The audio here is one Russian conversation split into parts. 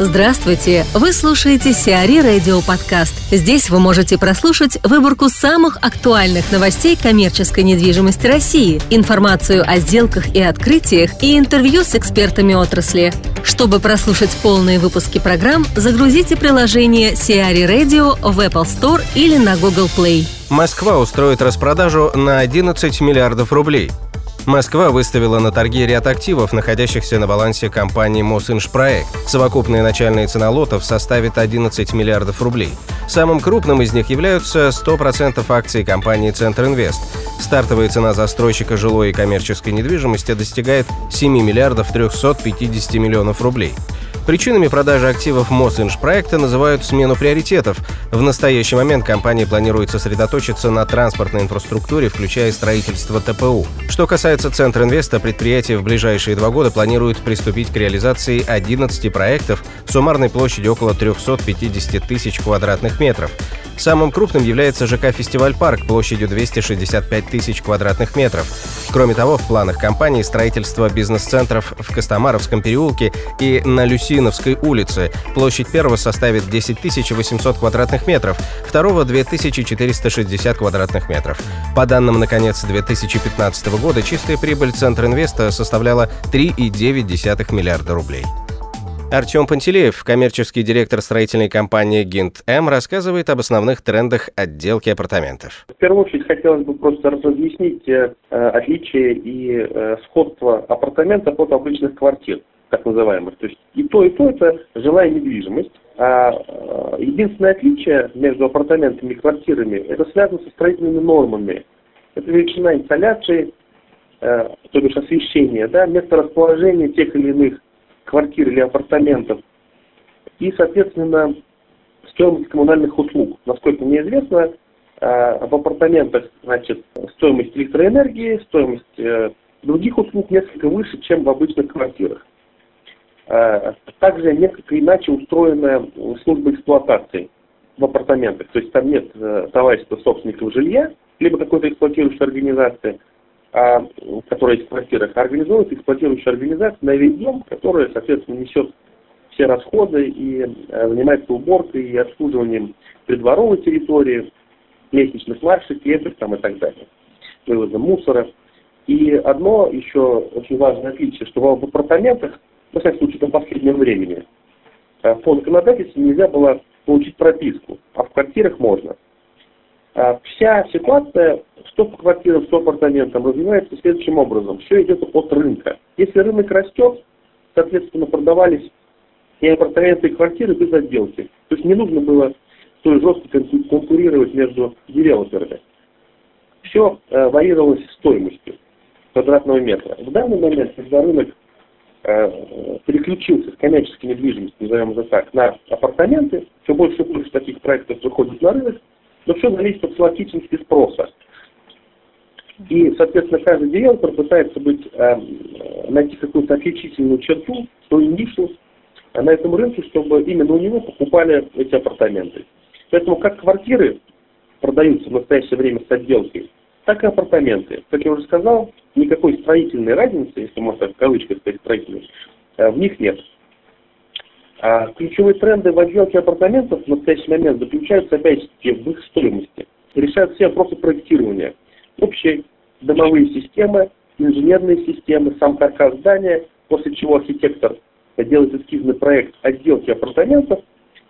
Здравствуйте! Вы слушаете Сиари Радио Подкаст. Здесь вы можете прослушать выборку самых актуальных новостей коммерческой недвижимости России, информацию о сделках и открытиях и интервью с экспертами отрасли. Чтобы прослушать полные выпуски программ, загрузите приложение Сиари Radio в Apple Store или на Google Play. Москва устроит распродажу на 11 миллиардов рублей. Москва выставила на торги ряд активов, находящихся на балансе компании Мосинжпроект. Совокупная начальная цена лотов составит 11 миллиардов рублей. Самым крупным из них являются 100% акций компании Центр Инвест. Стартовая цена застройщика жилой и коммерческой недвижимости достигает 7 миллиардов 350 миллионов рублей. Причинами продажи активов Мосинжпроекта называют смену приоритетов. В настоящий момент компания планирует сосредоточиться на транспортной инфраструктуре, включая строительство ТПУ. Что касается Центра Инвеста, предприятие в ближайшие два года планирует приступить к реализации 11 проектов суммарной площадью около 350 тысяч квадратных метров. Самым крупным является ЖК «Фестиваль Парк» площадью 265 тысяч квадратных метров. Кроме того, в планах компании строительство бизнес-центров в Костомаровском переулке и на Люсиновской улице. Площадь первого составит 10 800 квадратных метров, второго – 2460 квадратных метров. По данным на конец 2015 года, чистая прибыль Центра Инвеста составляла 3,9 миллиарда рублей. Артем Пантелеев, коммерческий директор строительной компании «Гинт М», рассказывает об основных трендах отделки апартаментов. В первую очередь хотелось бы просто разъяснить э, отличие и э, сходство апартаментов от обычных квартир, так называемых. То есть и то, и то это жилая недвижимость. А э, единственное отличие между апартаментами и квартирами это связано со строительными нормами. Это величина инсталляции, э, то бишь освещения, да, место расположения тех или иных квартир или апартаментов, и, соответственно, стоимость коммунальных услуг. Насколько мне известно, э, в апартаментах значит, стоимость электроэнергии, стоимость э, других услуг несколько выше, чем в обычных квартирах. Э, также несколько иначе устроена служба эксплуатации в апартаментах. То есть там нет товарищества собственников жилья, либо какой-то эксплуатирующей организации – а, которая есть в квартирах, организует эксплуатирующая организация на весь которая, соответственно, несет все расходы и а, занимается уборкой и обслуживанием придворовой территории, лестничных маршей, клеток там и так далее, вывозом мусора. И одно еще очень важное отличие, что в апартаментах, во всяком случае, в последнем времени, а, по законодательству нельзя было получить прописку, а в квартирах можно. Вся ситуация что по квартирам, что апартаментам развивается следующим образом. Все идет от рынка. Если рынок растет, соответственно, продавались и апартаменты, и квартиры без отделки. То есть не нужно было столь жестко конкурировать между девелоперами. Все э, варьировалось стоимостью квадратного метра. В данный момент, когда рынок э, переключился с коммерческой недвижимости, назовем это так, на апартаменты, все больше и больше таких проектов выходит на рынок, но все зависит от пластичности спроса. И, соответственно, каждый девелопер пытается быть, э, найти какую-то отличительную черту, свою нишу на этом рынке, чтобы именно у него покупали эти апартаменты. Поэтому как квартиры продаются в настоящее время с отделкой, так и апартаменты. Как я уже сказал, никакой строительной разницы, если можно так в кавычках сказать строительной, э, в них нет. А ключевые тренды в отделке апартаментов в настоящий момент заключаются опять-таки в их стоимости. Решают все вопросы проектирования общие домовые системы, инженерные системы, сам каркас здания, после чего архитектор делает эскизный проект отделки апартаментов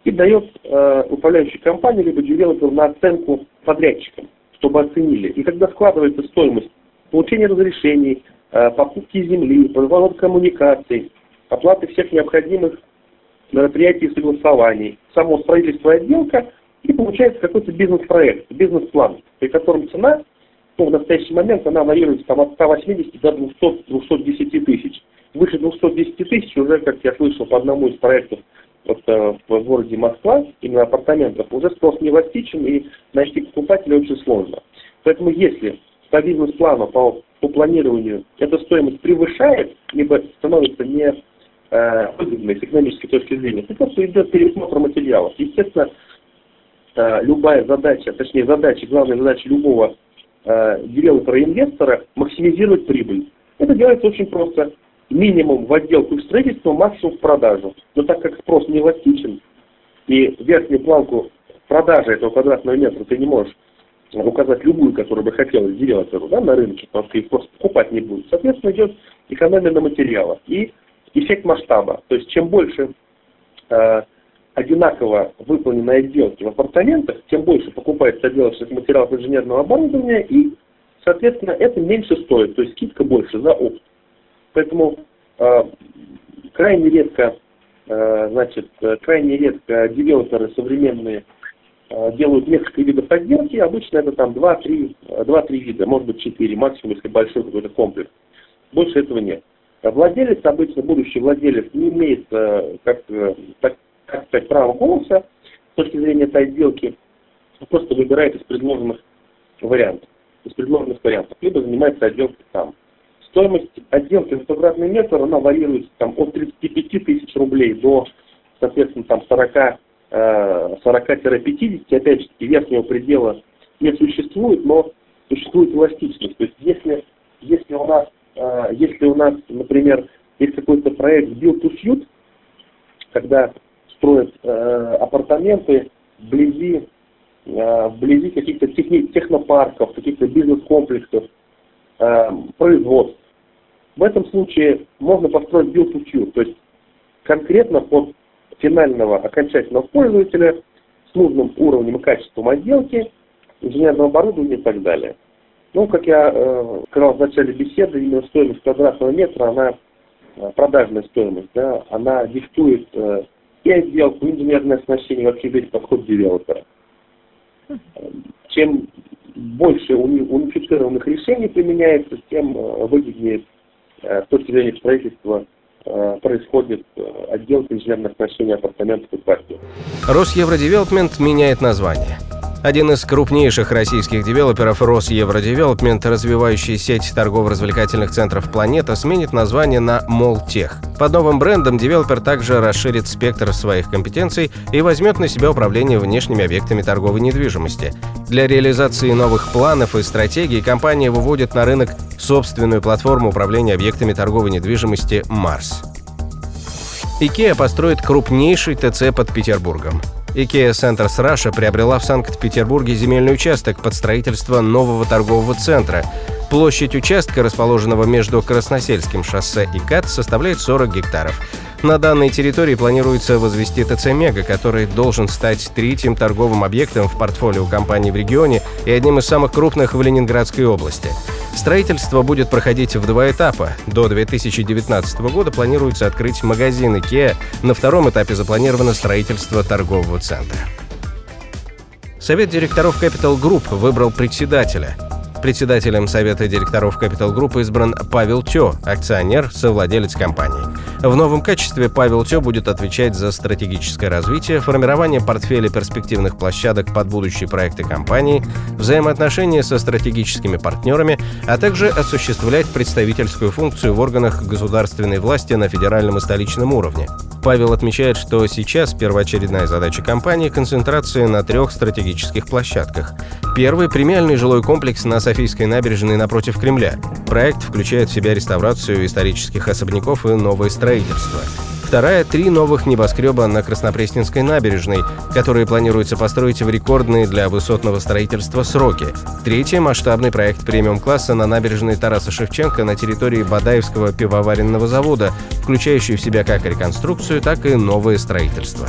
и дает э, управляющей компании либо девелоперу на оценку подрядчикам, чтобы оценили. И когда складывается стоимость получения разрешений, э, покупки земли, проводов коммуникаций, оплаты всех необходимых мероприятий и согласований, само строительство и отделка, и получается какой-то бизнес-проект, бизнес-план, при котором цена ну, в настоящий момент она варьируется там, от 180 до 200-210 тысяч. Выше 210 тысяч уже, как я слышал по одному из проектов вот, э, в городе Москва, именно апартаментов, уже спрос не эластичен и найти покупателя очень сложно. Поэтому если по бизнес-плану, по, по планированию эта стоимость превышает, либо становится не э, выгодной с экономической точки зрения, то просто идет пересмотр материалов. Естественно, э, любая задача, точнее задача, главная задача любого э, девелопера-инвестора максимизировать прибыль. Это делается очень просто. минимум в отделку и строительство, максимум в продажу. Но так как спрос не эластичен, и верхнюю планку продажи этого квадратного метра ты не можешь указать любую, которую бы хотелось девелоперу да, на рынке, потому что их просто покупать не будет. Соответственно, идет экономия на материалах и эффект масштаба. То есть чем больше э, одинаково выполненной отделки в апартаментах, тем больше покупается отделочных материалов инженерного оборудования и, соответственно, это меньше стоит, то есть скидка больше за опт. Поэтому э, крайне редко, э, значит, крайне редко девелоперы современные э, делают несколько видов отделки. Обычно это там 2-3 вида, может быть 4, максимум, если большой какой-то комплекс. Больше этого нет. Владелец, обычно будущий владелец, не имеет, как, э, так, сказать, права голоса с точки зрения этой отделки, просто выбирает из предложенных вариантов. Из предложенных вариантов. Либо занимается отделкой сам. Стоимость отделки на квадратный метр, она варьируется там, от 35 тысяч рублей до, соответственно, там 40 40-50, э, опять же, верхнего предела не существует, но существует эластичность. То есть если, если, у, нас, э, если у нас, например, есть какой-то проект build to suit, когда строят э, апартаменты вблизи, вблизи каких-то технопарков, каких-то бизнес-комплексов, производств, в этом случае можно построить build to suit, то есть конкретно под финального окончательного пользователя с нужным уровнем и качеством отделки, инженерного оборудования и так далее. Ну, как я э, сказал в начале беседы, именно стоимость квадратного метра, она э, продажная стоимость, да, она диктует э, и отделку, инженерное оснащение, вообще весь подход девелопера. Чем больше унифицированных решений применяется, тем э, выгоднее Э, с точки зрения строительства э, происходит э, отделка инженерных оснащения апартаментов и квартир. Росевродевелопмент меняет название. Один из крупнейших российских девелоперов Росевродевелопмент, развивающий сеть торгово-развлекательных центров «Планета», сменит название на «Молтех». Под новым брендом девелопер также расширит спектр своих компетенций и возьмет на себя управление внешними объектами торговой недвижимости. Для реализации новых планов и стратегий компания выводит на рынок собственную платформу управления объектами торговой недвижимости «Марс». IKEA построит крупнейший ТЦ под Петербургом. IKEA Centers Russia приобрела в Санкт-Петербурге земельный участок под строительство нового торгового центра. Площадь участка, расположенного между Красносельским шоссе и КАТ, составляет 40 гектаров. На данной территории планируется возвести ТЦ «Мега», который должен стать третьим торговым объектом в портфолио компании в регионе и одним из самых крупных в Ленинградской области. Строительство будет проходить в два этапа. До 2019 года планируется открыть магазин IKEA. На втором этапе запланировано строительство торгового центра. Совет директоров Capital Group выбрал председателя. Председателем Совета директоров Capital Group избран Павел Тё, акционер, совладелец компании. В новом качестве Павел Тё будет отвечать за стратегическое развитие, формирование портфеля перспективных площадок под будущие проекты компании, взаимоотношения со стратегическими партнерами, а также осуществлять представительскую функцию в органах государственной власти на федеральном и столичном уровне. Павел отмечает, что сейчас первоочередная задача компании – концентрация на трех стратегических площадках. Первый – премиальный жилой комплекс на Софийской набережной напротив Кремля. Проект включает в себя реставрацию исторических особняков и новое строительство. Вторая – три новых небоскреба на Краснопресненской набережной, которые планируется построить в рекордные для высотного строительства сроки. Третья – масштабный проект премиум-класса на набережной Тараса Шевченко на территории Бадаевского пивоваренного завода, включающий в себя как реконструкцию, так и новое строительство.